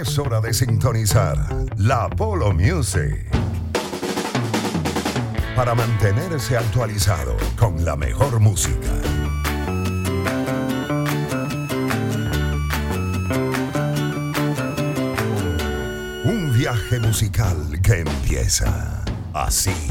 Es hora de sintonizar la Polo Music. Para mantenerse actualizado con la mejor música. Un viaje musical que empieza así.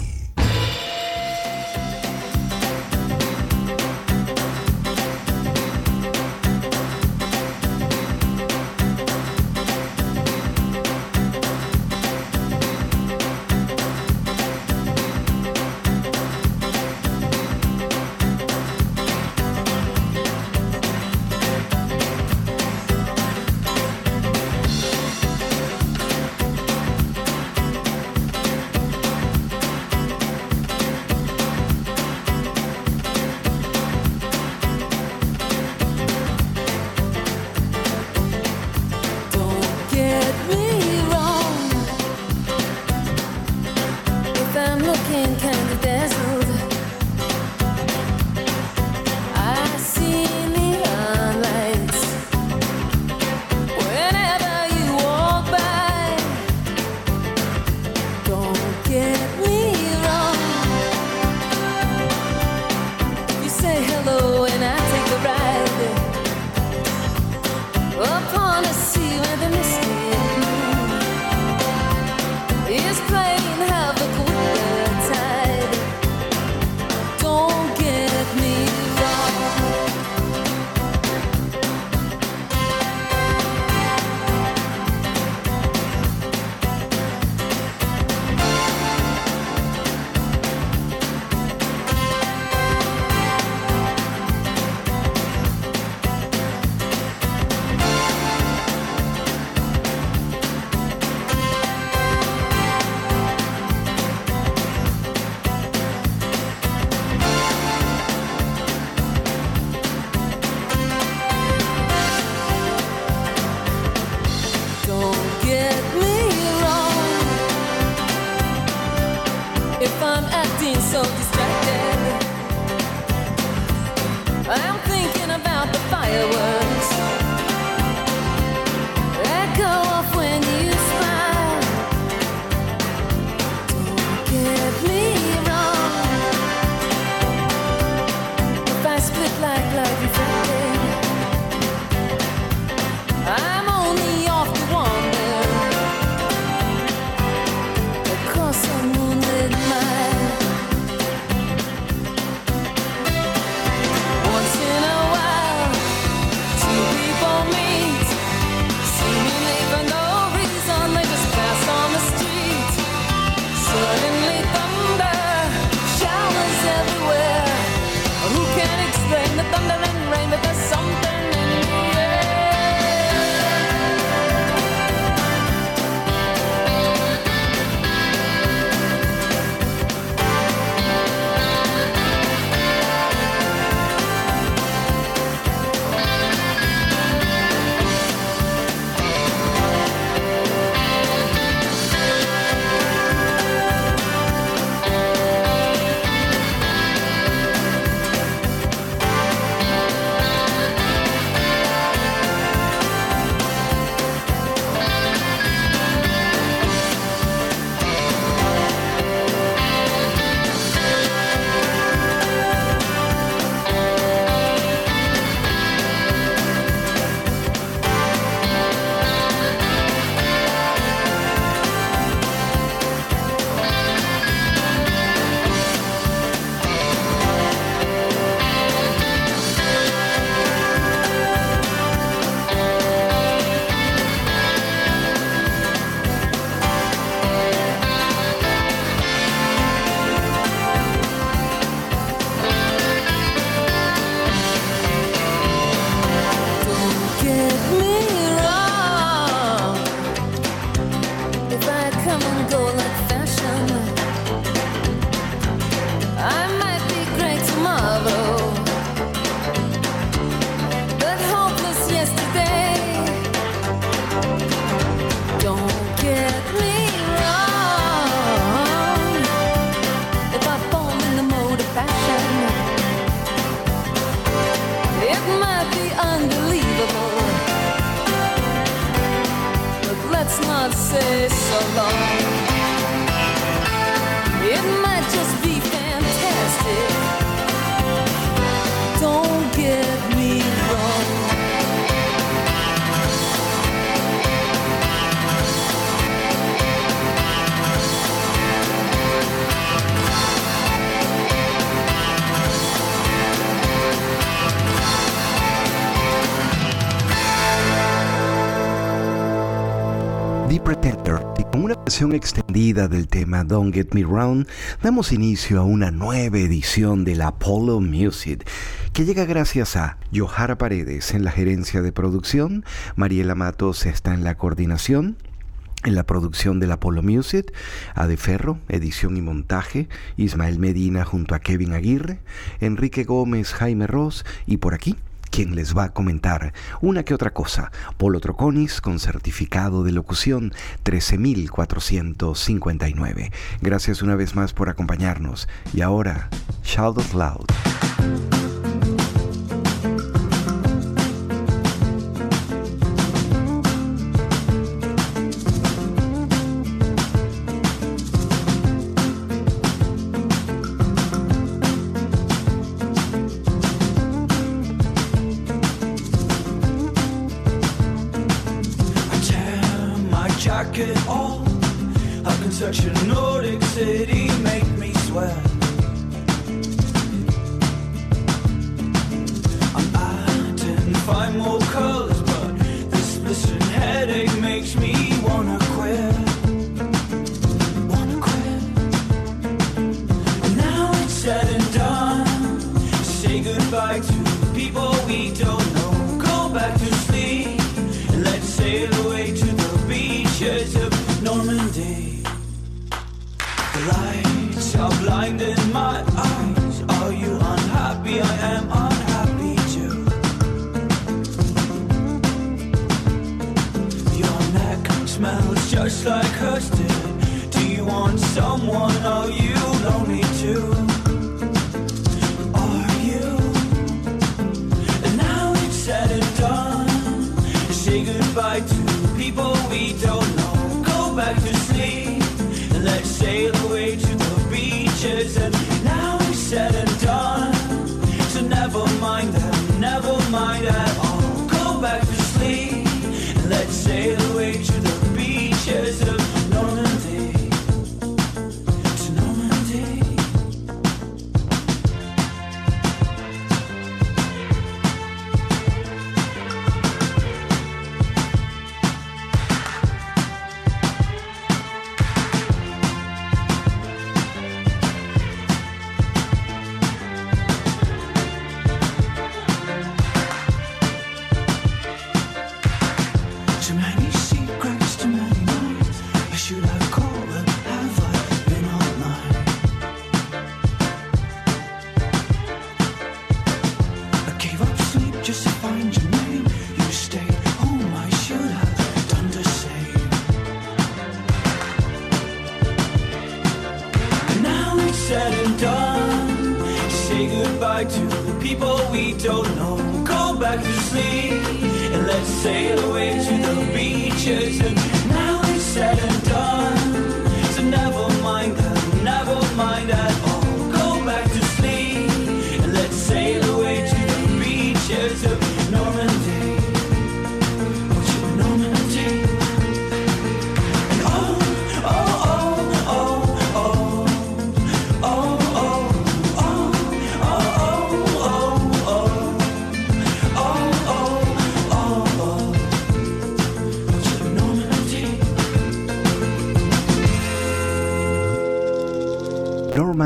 versión extendida del tema Don't Get Me Round, damos inicio a una nueva edición de la Apollo Music, que llega gracias a Johara Paredes en la gerencia de producción, Mariela Matos está en la coordinación, en la producción de la Apollo Music, Ade Ferro, edición y montaje, Ismael Medina junto a Kevin Aguirre, Enrique Gómez, Jaime Ross y por aquí quien les va a comentar una que otra cosa. Polo Troconis con certificado de locución 13459. Gracias una vez más por acompañarnos y ahora, shout out loud. goodbye to the people we don't know. We'll go back to sleep and let's sail away to the beaches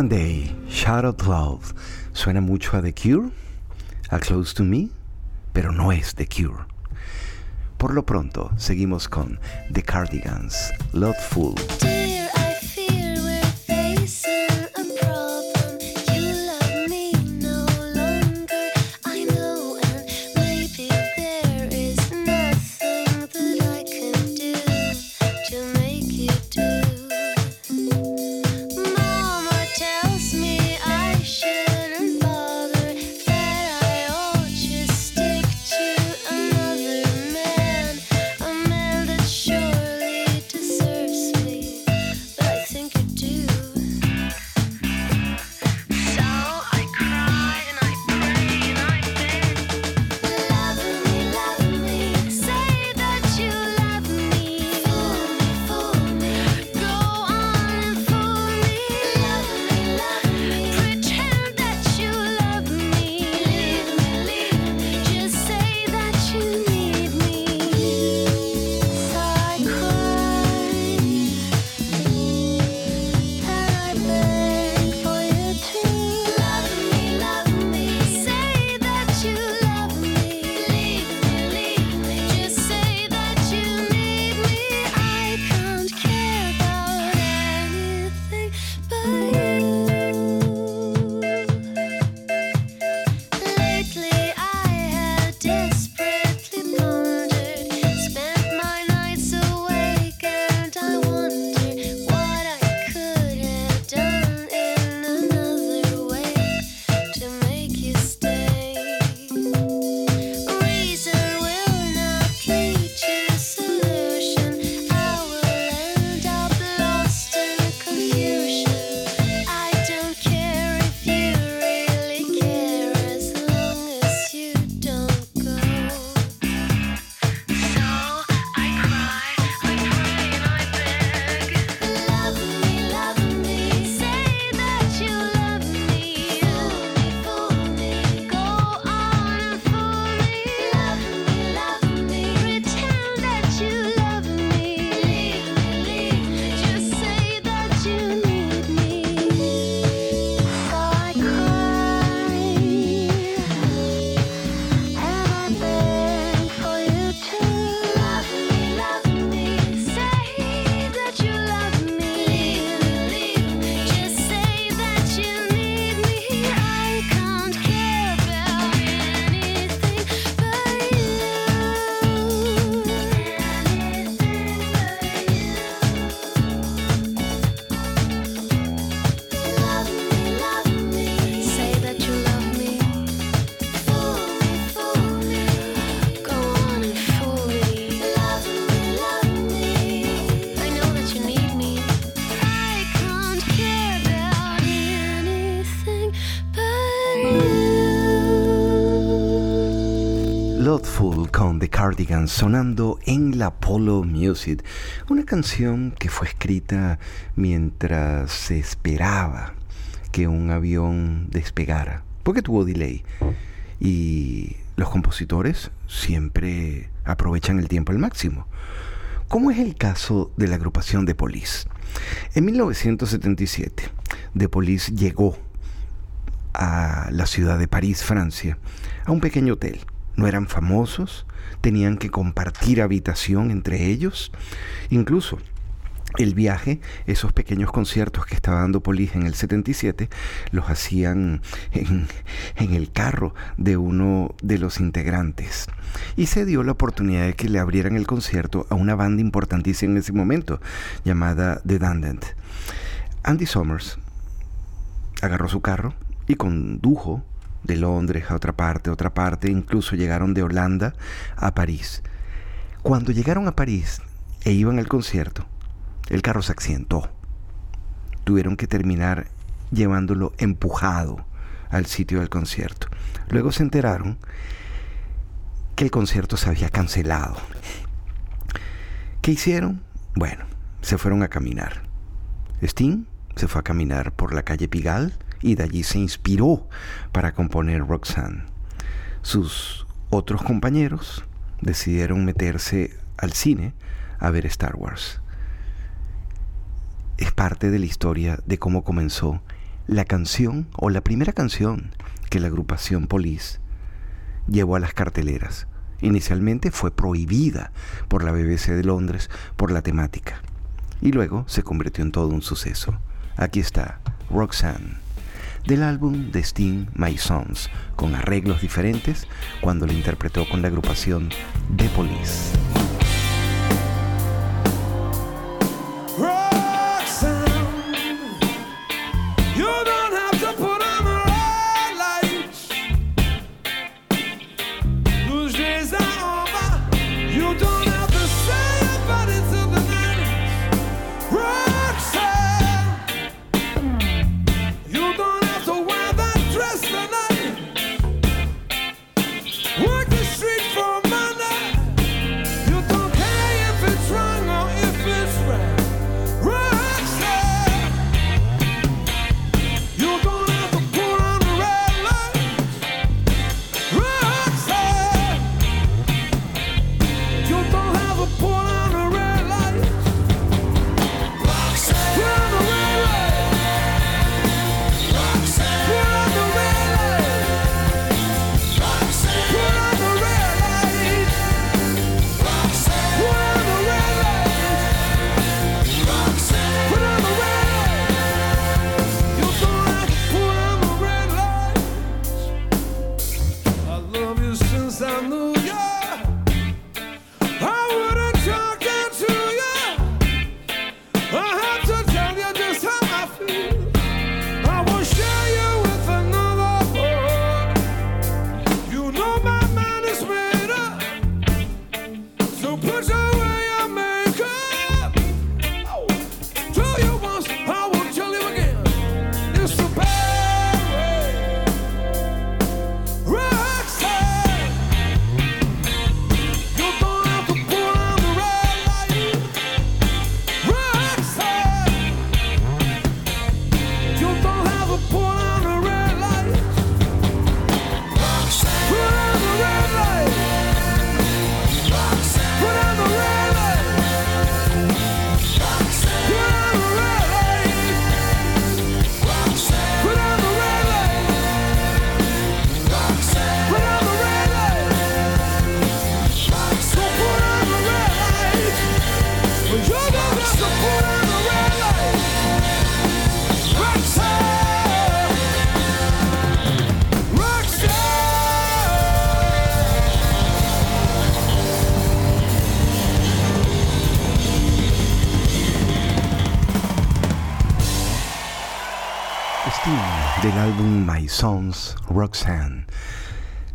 One Day, Charlotte Love. Suena mucho a The Cure, a Close to Me, pero no es The Cure. Por lo pronto, seguimos con The Cardigans, Loveful. Cardigans sonando en la Polo Music, una canción que fue escrita mientras se esperaba que un avión despegara, porque tuvo delay. Y los compositores siempre aprovechan el tiempo al máximo. Como es el caso de la agrupación The Police. En 1977, The Police llegó a la ciudad de París, Francia, a un pequeño hotel. No eran famosos, tenían que compartir habitación entre ellos. Incluso el viaje, esos pequeños conciertos que estaba dando Police en el 77, los hacían en, en, el carro de uno de los integrantes. Y se dio la oportunidad de que le abrieran el concierto a una banda importantísima en ese momento, llamada The Dandant. Andy Summers agarró su carro y condujo de Londres a otra parte, a otra parte, incluso llegaron de Holanda a París. Cuando llegaron a París e iban al concierto, el carro se accidentó. Tuvieron que terminar llevándolo empujado al sitio del concierto. Luego se enteraron que el concierto se había cancelado. ¿Qué hicieron? Bueno, se fueron a caminar. Sting se fue a caminar por la calle Pigalle y de allí se inspiró para componer Roxanne. Sus otros compañeros decidieron meterse al cine a ver Star Wars. Es parte de la historia de cómo comenzó la canción o la primera canción que la agrupación Police llevó a las carteleras. Inicialmente fue prohibida por la BBC de Londres por la temática y luego se convirtió en todo un suceso. Aquí está Roxanne del álbum de Sting My Sons, con arreglos diferentes cuando lo interpretó con la agrupación The Police. My Sons Roxanne.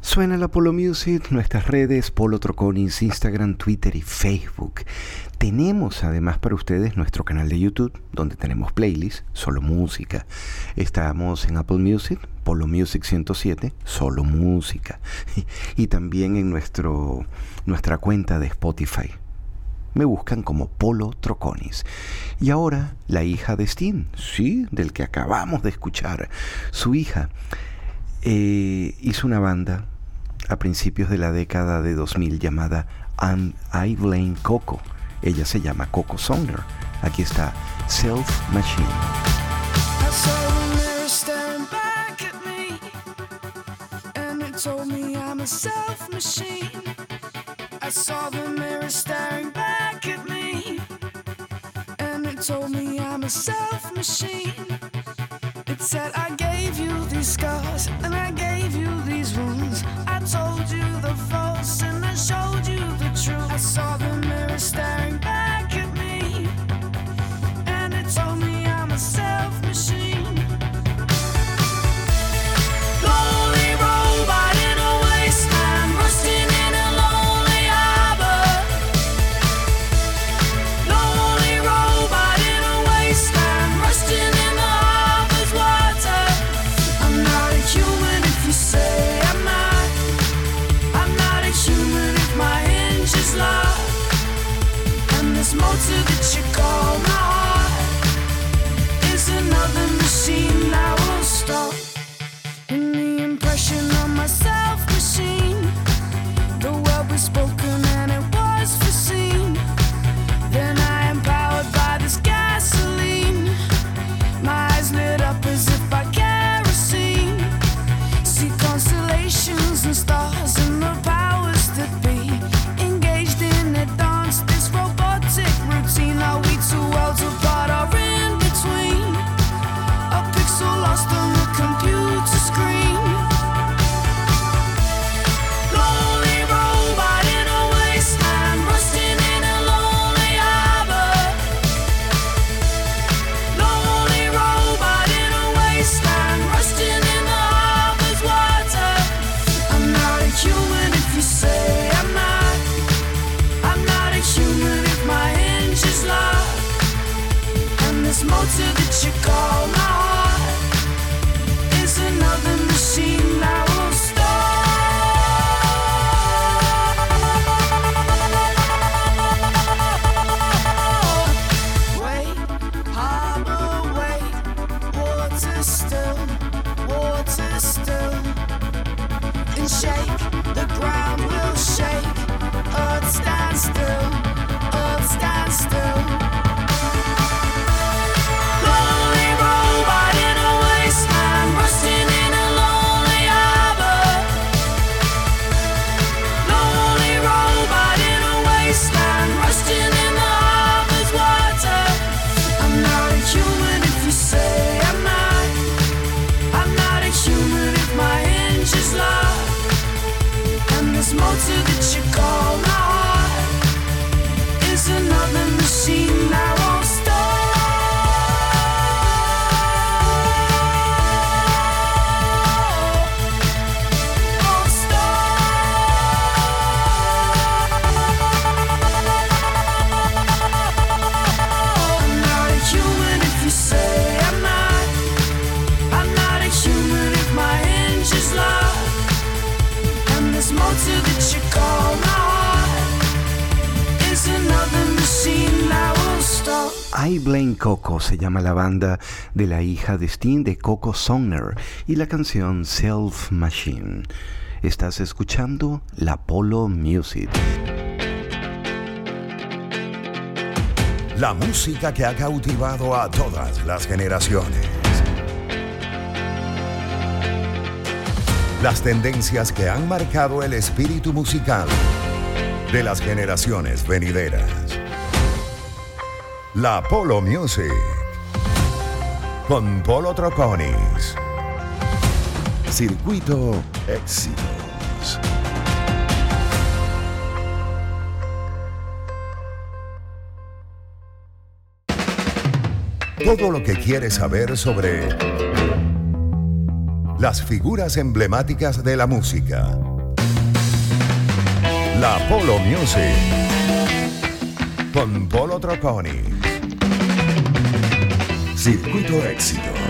Suena la Polo Music, nuestras redes, Polo Troconis, Instagram, Twitter y Facebook. Tenemos además para ustedes nuestro canal de YouTube, donde tenemos playlists, solo música. Estamos en Apple Music, Polo Music 107, solo música. Y también en nuestro, nuestra cuenta de Spotify. Me buscan como Polo Troconis. Y ahora la hija de Steen, sí, del que acabamos de escuchar. Su hija eh, hizo una banda a principios de la década de 2000 llamada And I Blame Coco. Ella se llama Coco Songler. Aquí está Self Machine. I saw the mirror back told me I'm a self machine. It said, I gave you these scars, and I gave you these wounds. I told you the false, and I showed you the truth. I saw the mirror staring back se llama la banda de la hija de Steen de Coco Songner y la canción Self Machine. Estás escuchando la Polo Music. La música que ha cautivado a todas las generaciones. Las tendencias que han marcado el espíritu musical de las generaciones venideras. La Polo Music con Polo Troconis. Circuito Éxitos. Todo lo que quieres saber sobre las figuras emblemáticas de la música. La Polo Music. Con Polo Troconis. Circuito Éxito.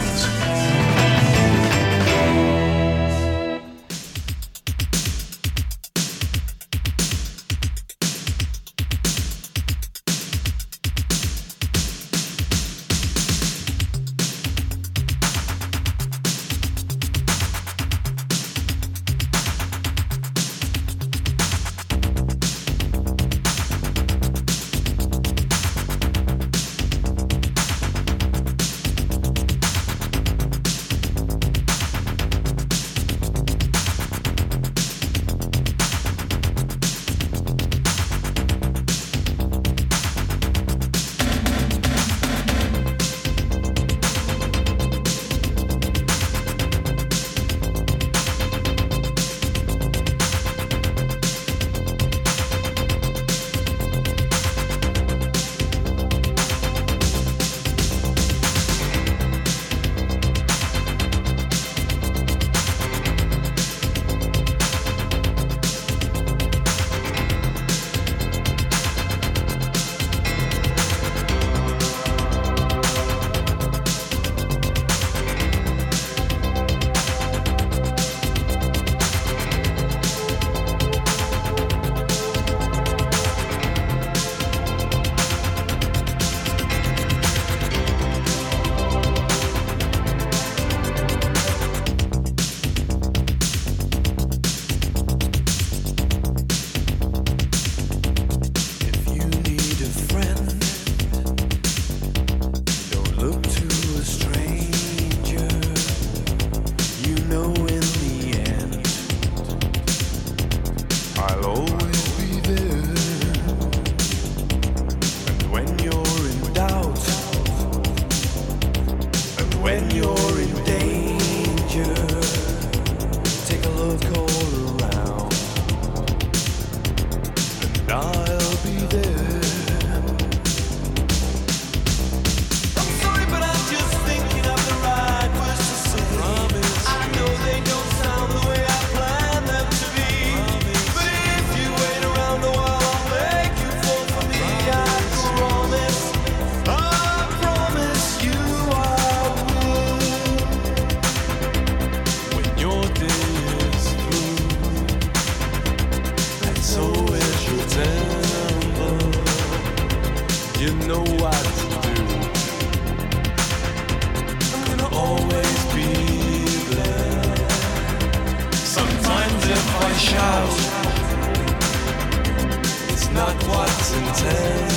and.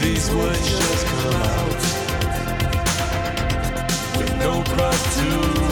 These words just come out with no prostitute.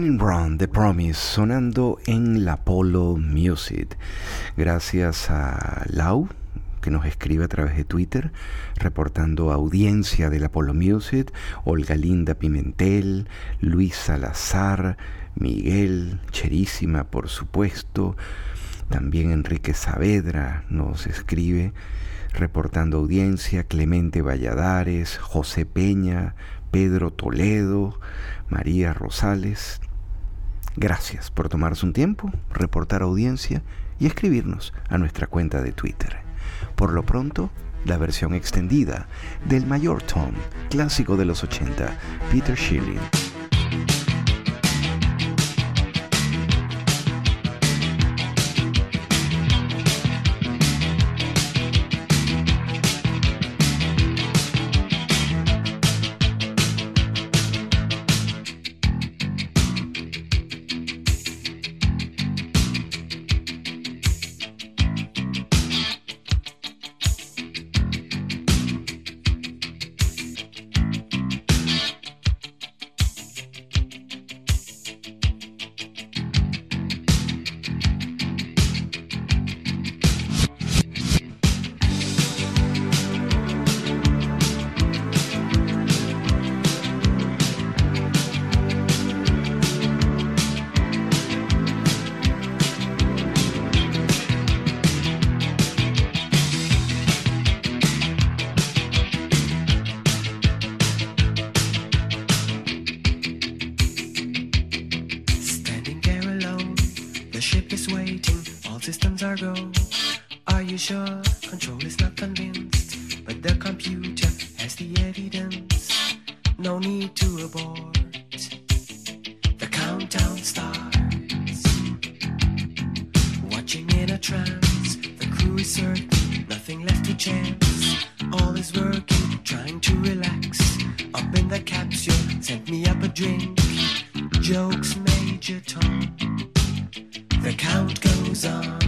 In Brown, The Promise, sonando en la Polo Music. Gracias a Lau, que nos escribe a través de Twitter, reportando audiencia de la Polo Music, Olga Linda Pimentel, Luis Salazar, Miguel, Cherísima, por supuesto. También Enrique Saavedra nos escribe reportando audiencia, Clemente Valladares, José Peña, Pedro Toledo, María Rosales. Gracias por tomarse un tiempo, reportar audiencia y escribirnos a nuestra cuenta de Twitter. Por lo pronto, la versión extendida del Mayor Tom, clásico de los 80, Peter Schilling. To abort. The countdown starts. Watching in a trance, the crew is certain, nothing left to chance. All is working, trying to relax. Up in the capsule, sent me up a drink. Jokes, Major Tom. The count goes on.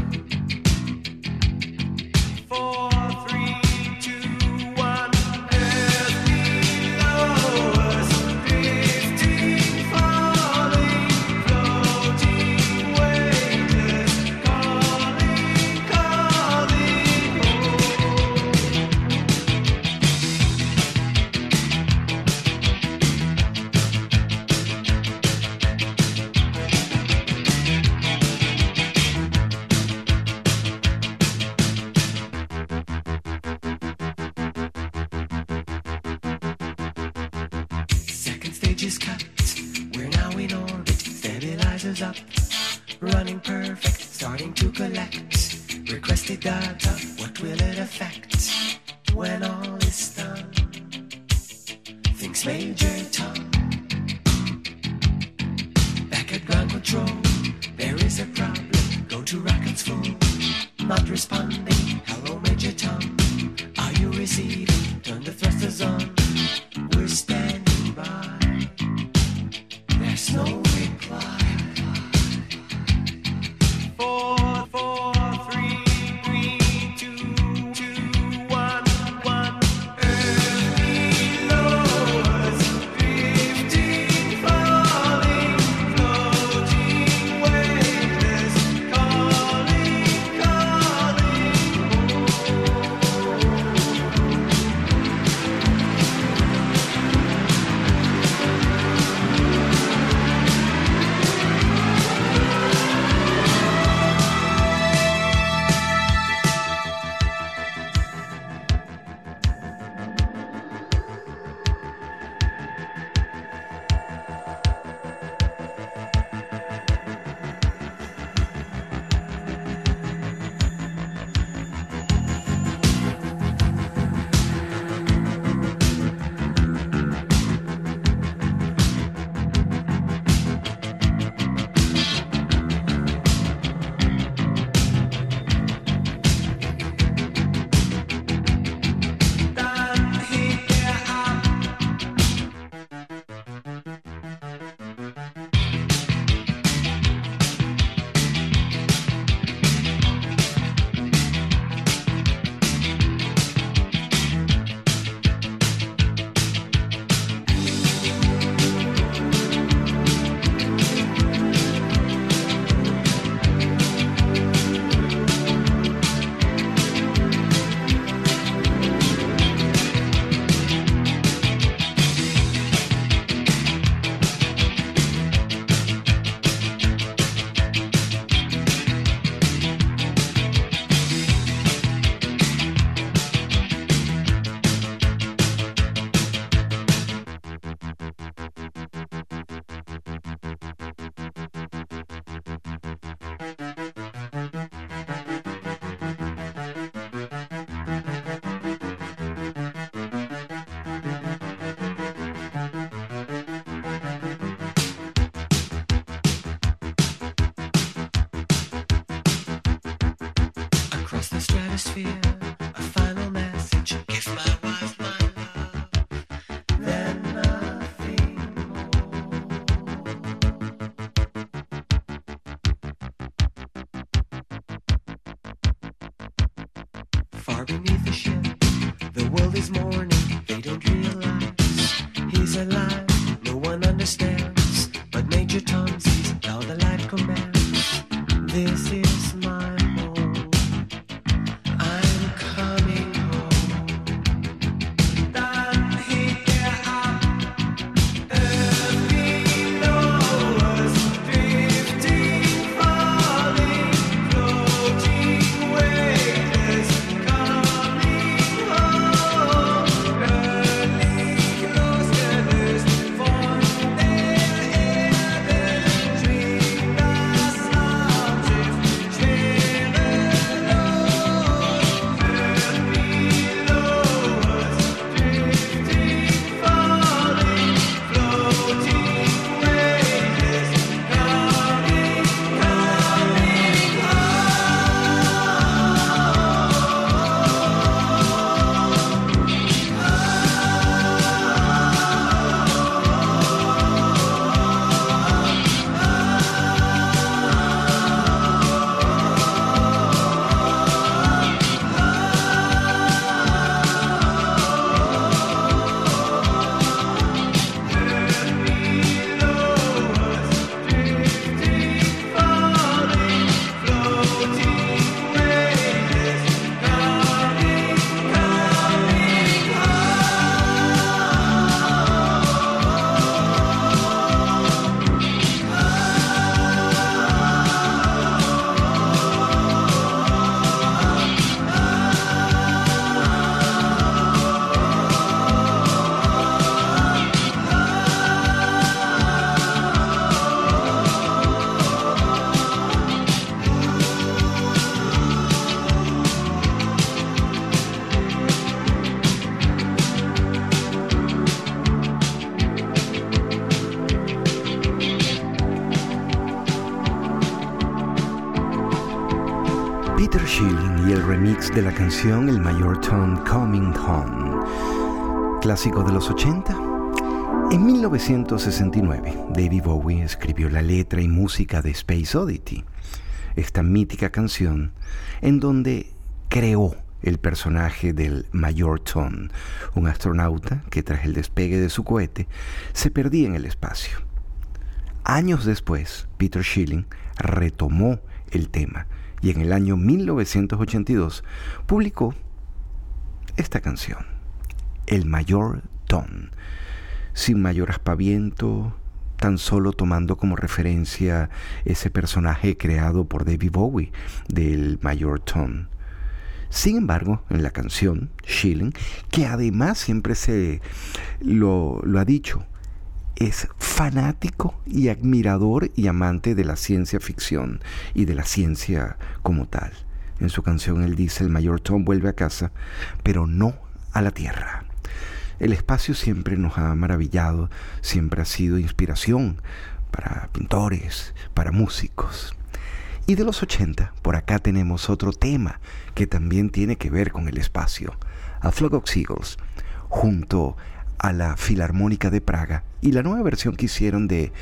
Four, canción El Mayor Tom Coming Home, clásico de los 80. En 1969, David Bowie escribió la letra y música de Space Oddity, esta mítica canción en donde creó el personaje del Mayor Tom, un astronauta que tras el despegue de su cohete se perdía en el espacio. Años después, Peter Schilling retomó el tema y en el año 1982 publicó esta canción, El Mayor Tom, sin mayor aspaviento, tan solo tomando como referencia ese personaje creado por David Bowie del Mayor Tom. Sin embargo, en la canción, Schilling, que además siempre se lo ha dicho, es fanático y admirador y amante de la ciencia ficción y de la ciencia como tal. En su canción él dice, el mayor Tom vuelve a casa, pero no a la Tierra. El espacio siempre nos ha maravillado, siempre ha sido inspiración para pintores, para músicos. Y de los 80, por acá tenemos otro tema que también tiene que ver con el espacio, a Flock of Seagulls, junto a la Filarmónica de Praga y la nueva versión que hicieron de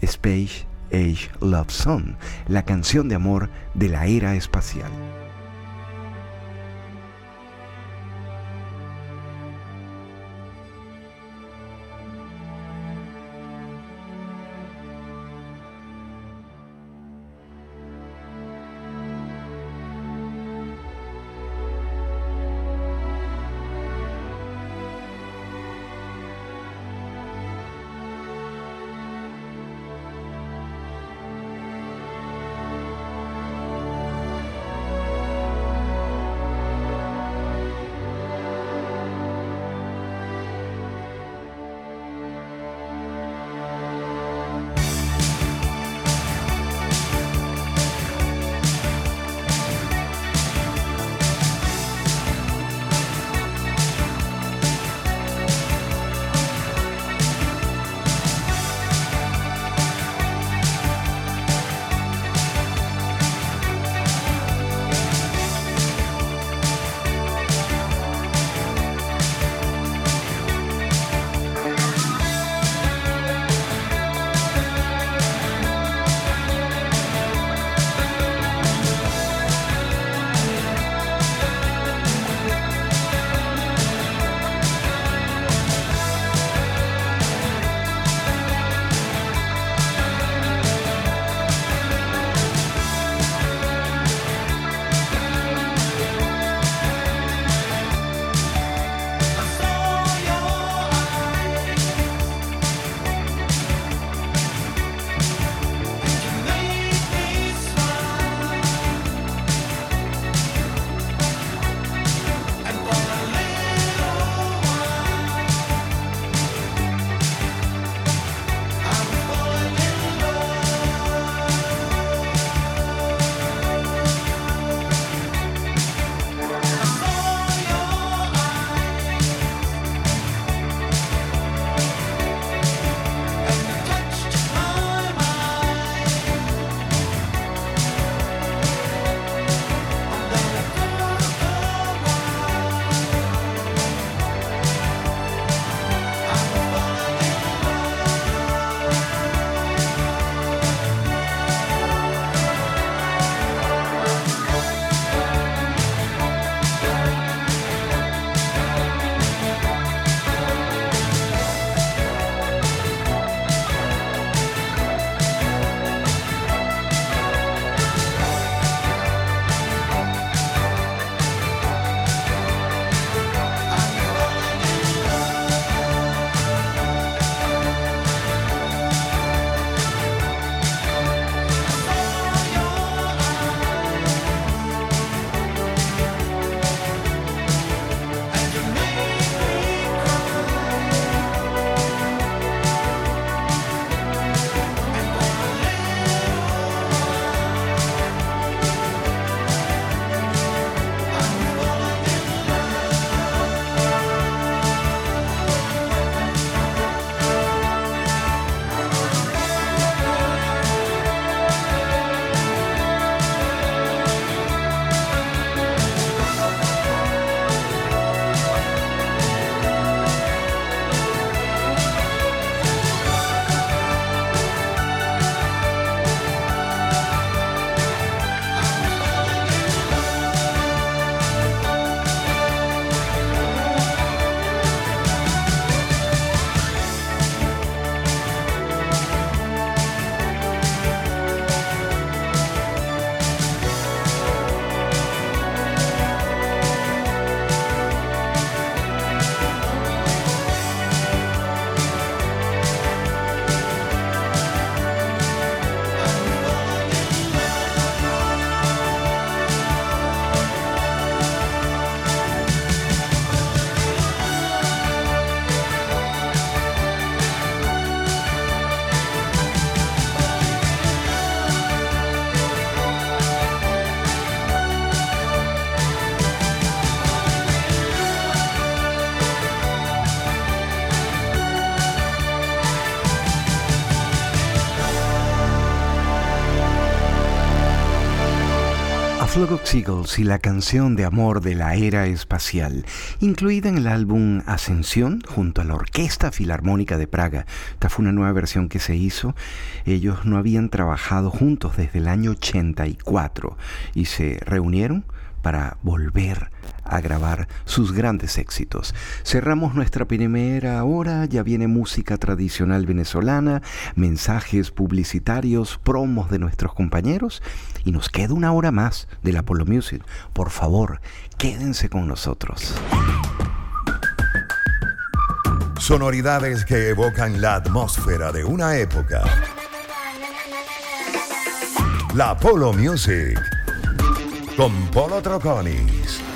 Space Age Love Song, la canción de amor de la era espacial. Flock of y la canción de amor de la era espacial, incluida en el álbum Ascensión junto a la Orquesta Filarmónica de Praga. Esta fue una nueva versión que se hizo. Ellos no habían trabajado juntos desde el año 84 y se reunieron para volver a grabar sus grandes éxitos. Cerramos nuestra primera hora, ya viene música tradicional venezolana, mensajes publicitarios, promos de nuestros compañeros y nos queda una hora más del Apollo Music. Por favor, quédense con nosotros. Sonoridades que evocan la atmósfera de una época. La Polo Music. Con Polo Troconis.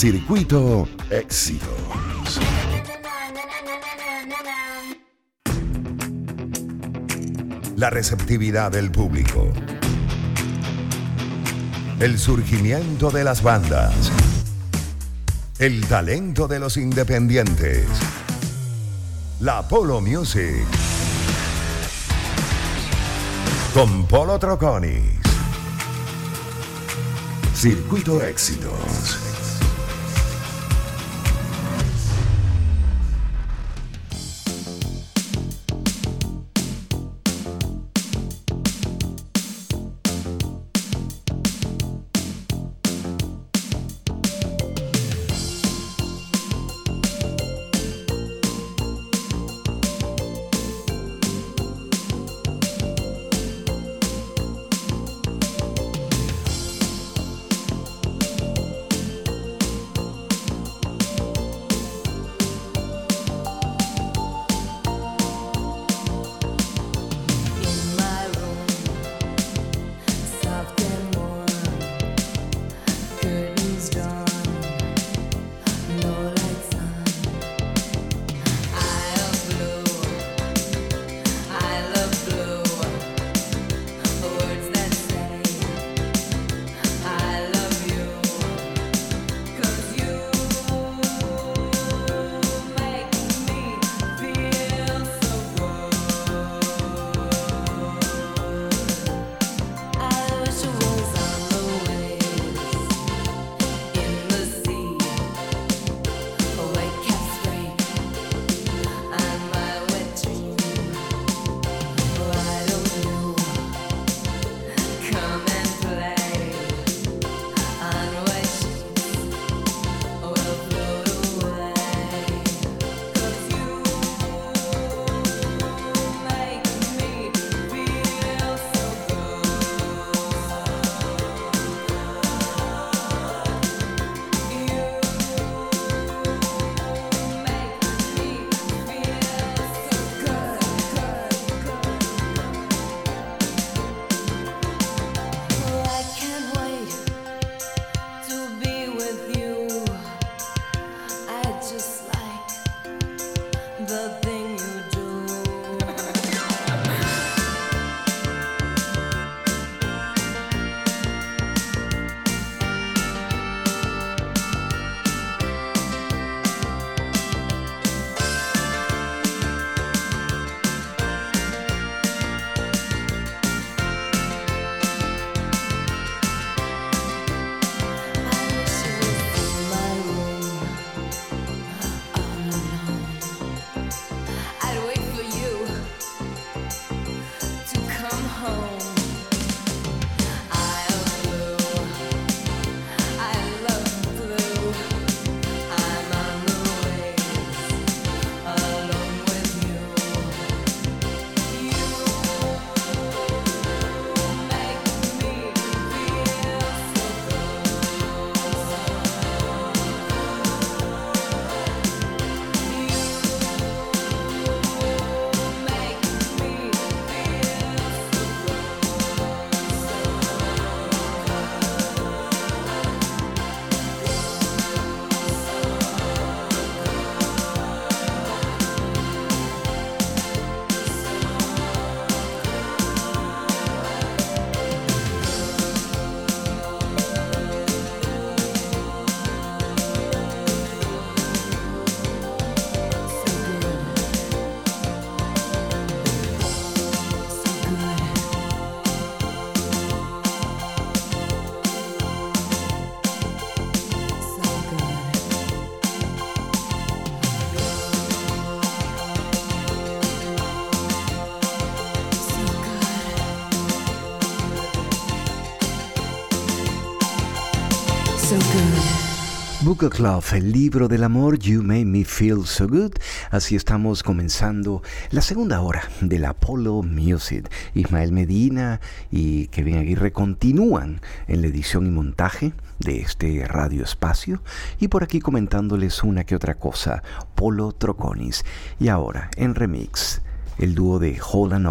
Circuito Éxitos. La receptividad del público. El surgimiento de las bandas. El talento de los independientes. La Polo Music. Con Polo Troconis. Circuito Éxitos. El libro del amor, You Made Me Feel So Good. Así estamos comenzando la segunda hora del Apollo Music. Ismael Medina y Kevin Aguirre continúan en la edición y montaje de este radio espacio y por aquí comentándoles una que otra cosa, Polo Troconis. Y ahora, en remix, el dúo de Hall and.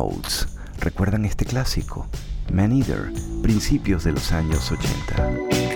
¿Recuerdan este clásico? Man Eater, principios de los años 80.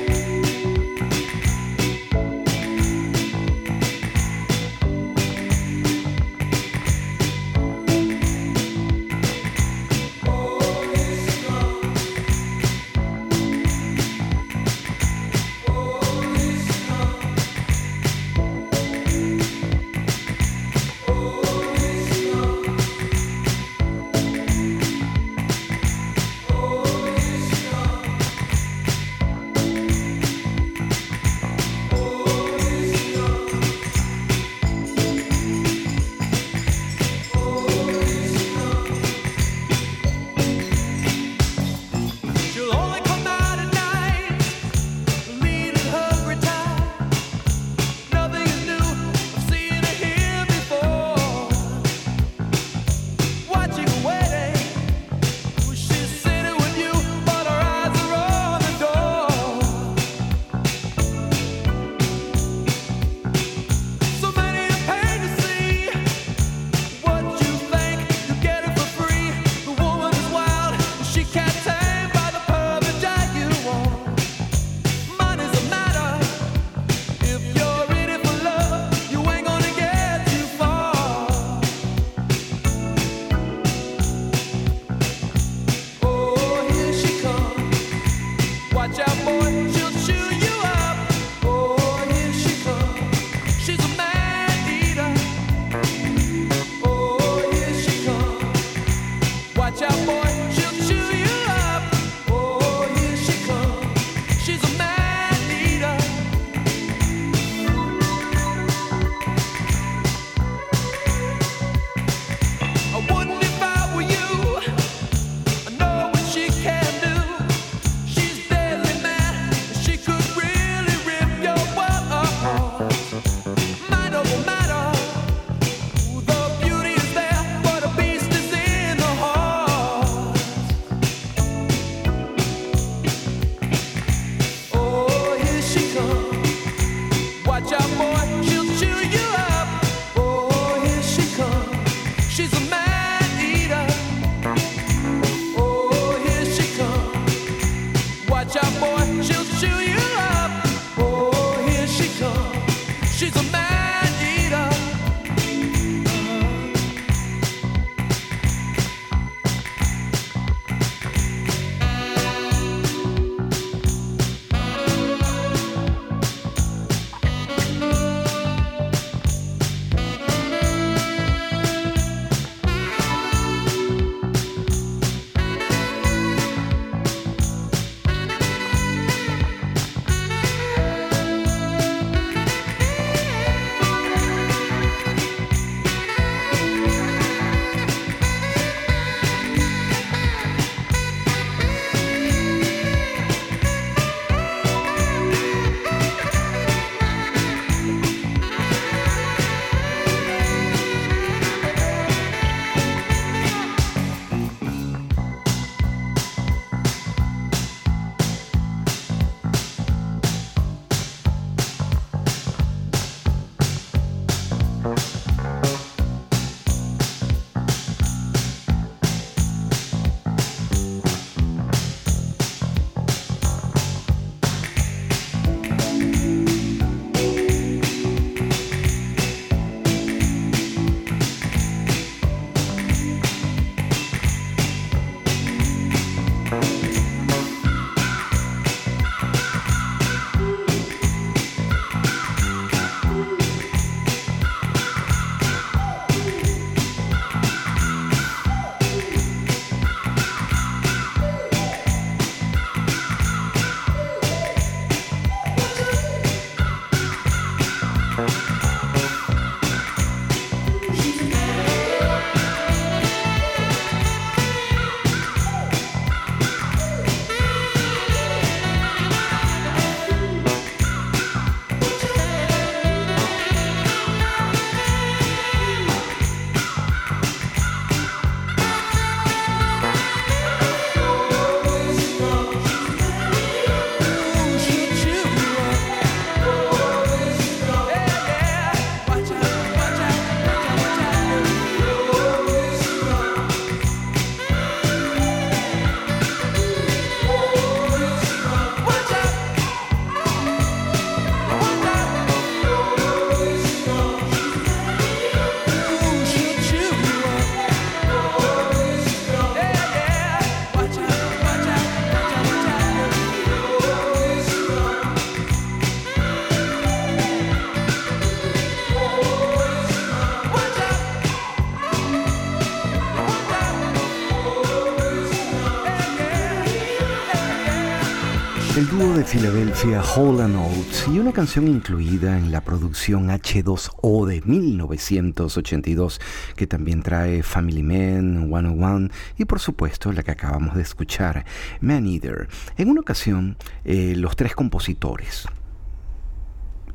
Filadelfia Hall and Oates y una canción incluida en la producción H2O de 1982 que también trae Family Man, 101 y por supuesto la que acabamos de escuchar, Man Eater. En una ocasión, eh, los tres compositores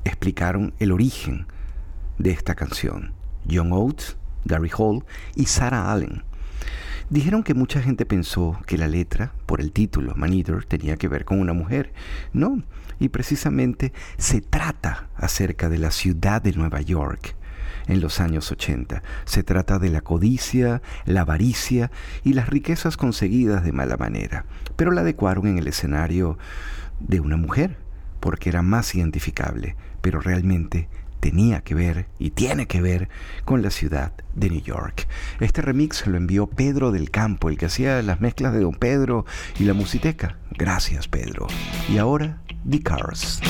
explicaron el origen de esta canción. John Oates, Gary Hall y Sarah Allen. Dijeron que mucha gente pensó que la letra, por el título, Man Eater, tenía que ver con una mujer. No, y precisamente se trata acerca de la ciudad de Nueva York en los años 80. Se trata de la codicia, la avaricia y las riquezas conseguidas de mala manera, pero la adecuaron en el escenario de una mujer, porque era más identificable, pero realmente tenía que ver y tiene que ver con la ciudad de New York. Este remix lo envió Pedro del Campo, el que hacía las mezclas de Don Pedro y la musiteca. Gracias, Pedro. Y ahora, The Cars.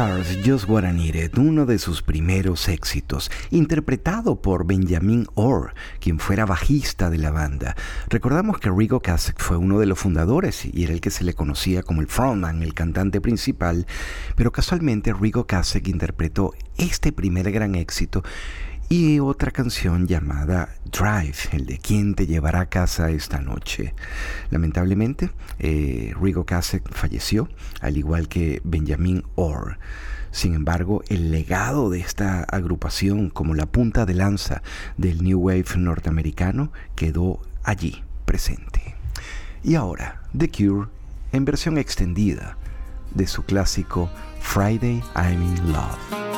Just What I Needed, uno de sus primeros éxitos, interpretado por Benjamin Orr, quien fuera bajista de la banda. Recordamos que Rigo Kasek fue uno de los fundadores y era el que se le conocía como el frontman, el cantante principal, pero casualmente Rigo Kasek interpretó este primer gran éxito y otra canción llamada Drive, el de quién te llevará a casa esta noche. Lamentablemente, eh, Rigo Kasek falleció, al igual que Benjamin Orr. Sin embargo, el legado de esta agrupación como la punta de lanza del New Wave norteamericano quedó allí presente. Y ahora, The Cure en versión extendida de su clásico Friday I'm in Love.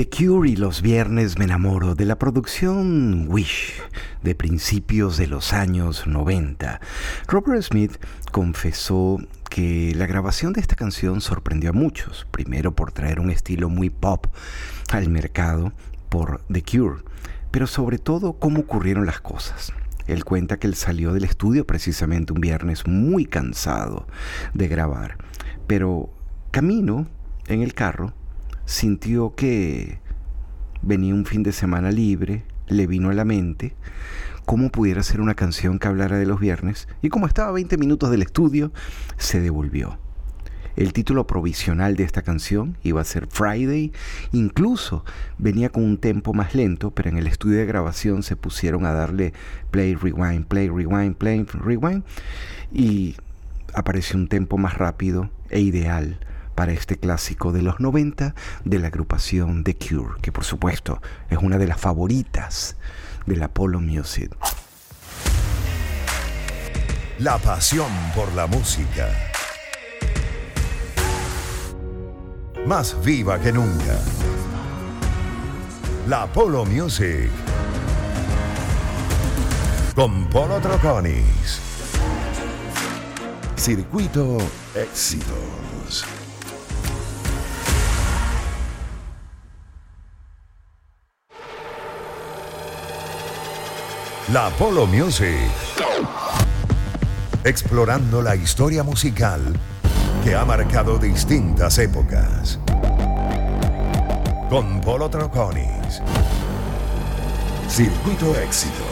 The Cure y Los Viernes Me Enamoro de la producción Wish de principios de los años 90. Robert Smith confesó que la grabación de esta canción sorprendió a muchos, primero por traer un estilo muy pop al mercado por The Cure, pero sobre todo cómo ocurrieron las cosas. Él cuenta que él salió del estudio precisamente un viernes muy cansado de grabar, pero camino en el carro sintió que venía un fin de semana libre, le vino a la mente cómo pudiera ser una canción que hablara de los viernes y como estaba a 20 minutos del estudio, se devolvió. El título provisional de esta canción iba a ser Friday, incluso venía con un tempo más lento, pero en el estudio de grabación se pusieron a darle play, rewind, play, rewind, play, rewind y apareció un tempo más rápido e ideal para este clásico de los 90 de la agrupación The Cure, que por supuesto es una de las favoritas del Apollo Music. La pasión por la música. Más viva que nunca. La Polo Music. Con Polo Troconis. Circuito Éxitos. La Polo Music. Explorando la historia musical que ha marcado distintas épocas. Con Polo Troconis. Circuito Éxitos.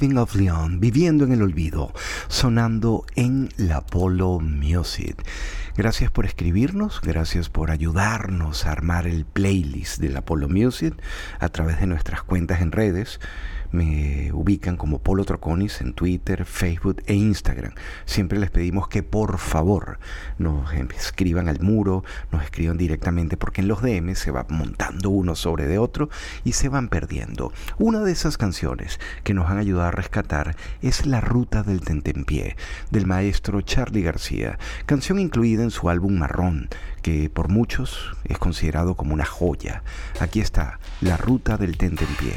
Living of Leon, viviendo en el olvido, sonando en la Polo Music. Gracias por escribirnos, gracias por ayudarnos a armar el playlist de la Polo Music a través de nuestras cuentas en redes. Me ubican como Polo Troconis en Twitter, Facebook e Instagram. Siempre les pedimos que por favor nos escriban al muro, nos escriban directamente porque en los DM se va montando uno sobre de otro y se van perdiendo. Una de esas canciones que nos han ayudado a rescatar es La Ruta del Tentempié del maestro Charlie García, canción incluida en su álbum Marrón, que por muchos es considerado como una joya. Aquí está La Ruta del Tentempié.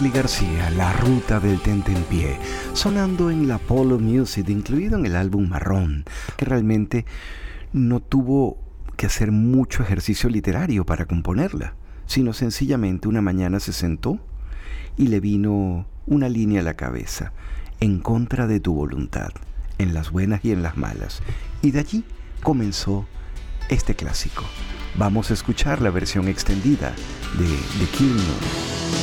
Charlie García, La Ruta del Tentempié, sonando en la Polo Music, incluido en el álbum Marrón, que realmente no tuvo que hacer mucho ejercicio literario para componerla, sino sencillamente una mañana se sentó y le vino una línea a la cabeza, en contra de tu voluntad, en las buenas y en las malas. Y de allí comenzó este clásico. Vamos a escuchar la versión extendida de The Killing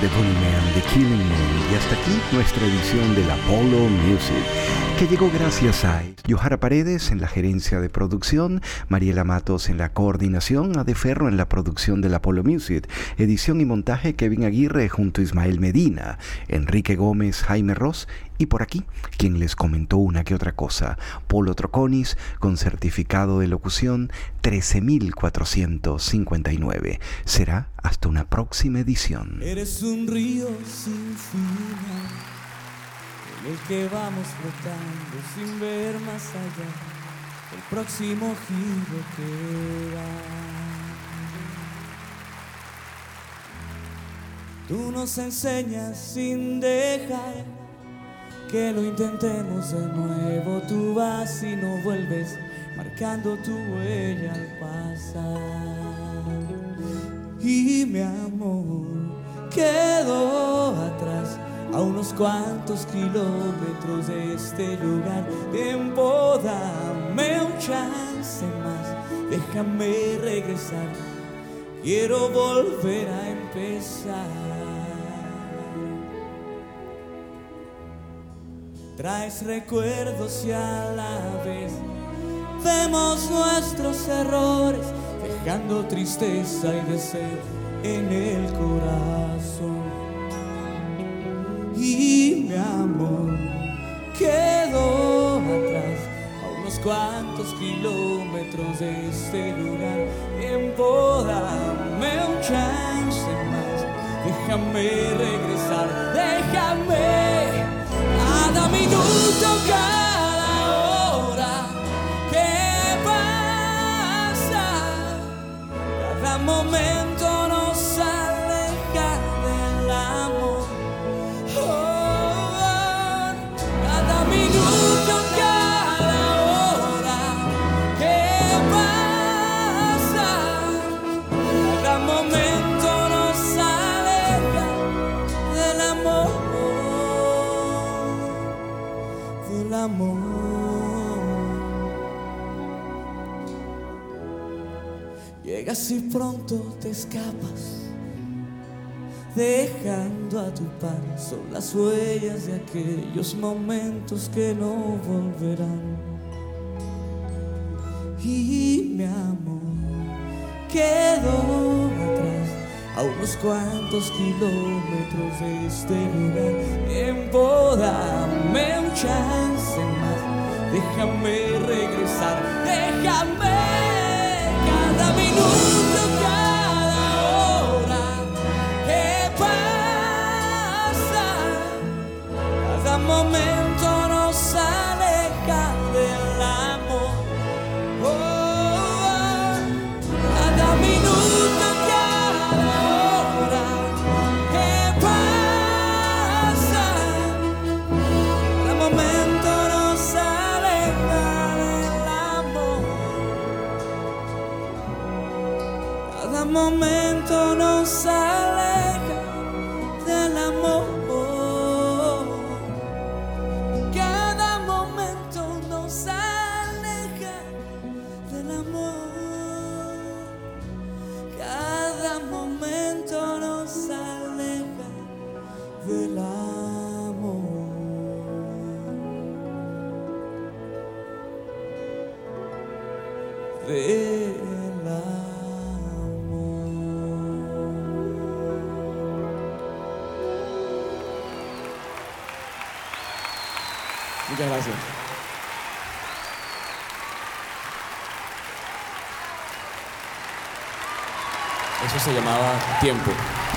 Echo and the Bunnymen, The Killing Man. Y hasta aquí nuestra edición del Apollo Music, que llegó gracias a Johara Paredes en la gerencia de producción, Mariela Matos en la coordinación, Ade Ferro en la producción del Apollo Music, edición y montaje Kevin Aguirre junto a Ismael Medina, Enrique Gómez, Jaime Ross y por aquí, quien les comentó una que otra cosa, Polo Troconis, con certificado de locución 13459. Será hasta una próxima edición. Eres un río sin final, en el que vamos flotando sin ver más allá el próximo giro que da. Tú nos enseñas sin dejar que lo intentemos de nuevo. Tú vas y no vuelves, marcando tu huella al pasar. Y mi amor quedó atrás a unos cuantos kilómetros de este lugar. Tiempo, dame un chance más, déjame regresar. Quiero volver a empezar. Traes recuerdos y a la vez vemos nuestros errores, dejando tristeza y deseo en el corazón. Y mi amor quedó atrás unos cuantos kilómetros de este lugar. Tiempo, dame un chance más. Déjame regresar, déjame cada minuto, cada hora que pasa, cada momento dejando a tu paso las huellas de aquellos momentos que no volverán. Y mi amor quedó atrás a unos cuantos kilómetros de este lugar. Tiempo, dame un chance más, déjame regresar, déjame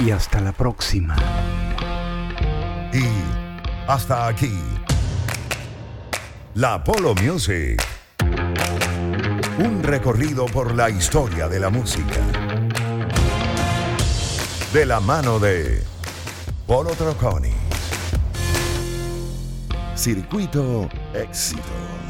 Y hasta la próxima. Y hasta aquí. La Polo Music. Un recorrido por la historia de la música. De la mano de Polo Troconi. Circuito Éxito.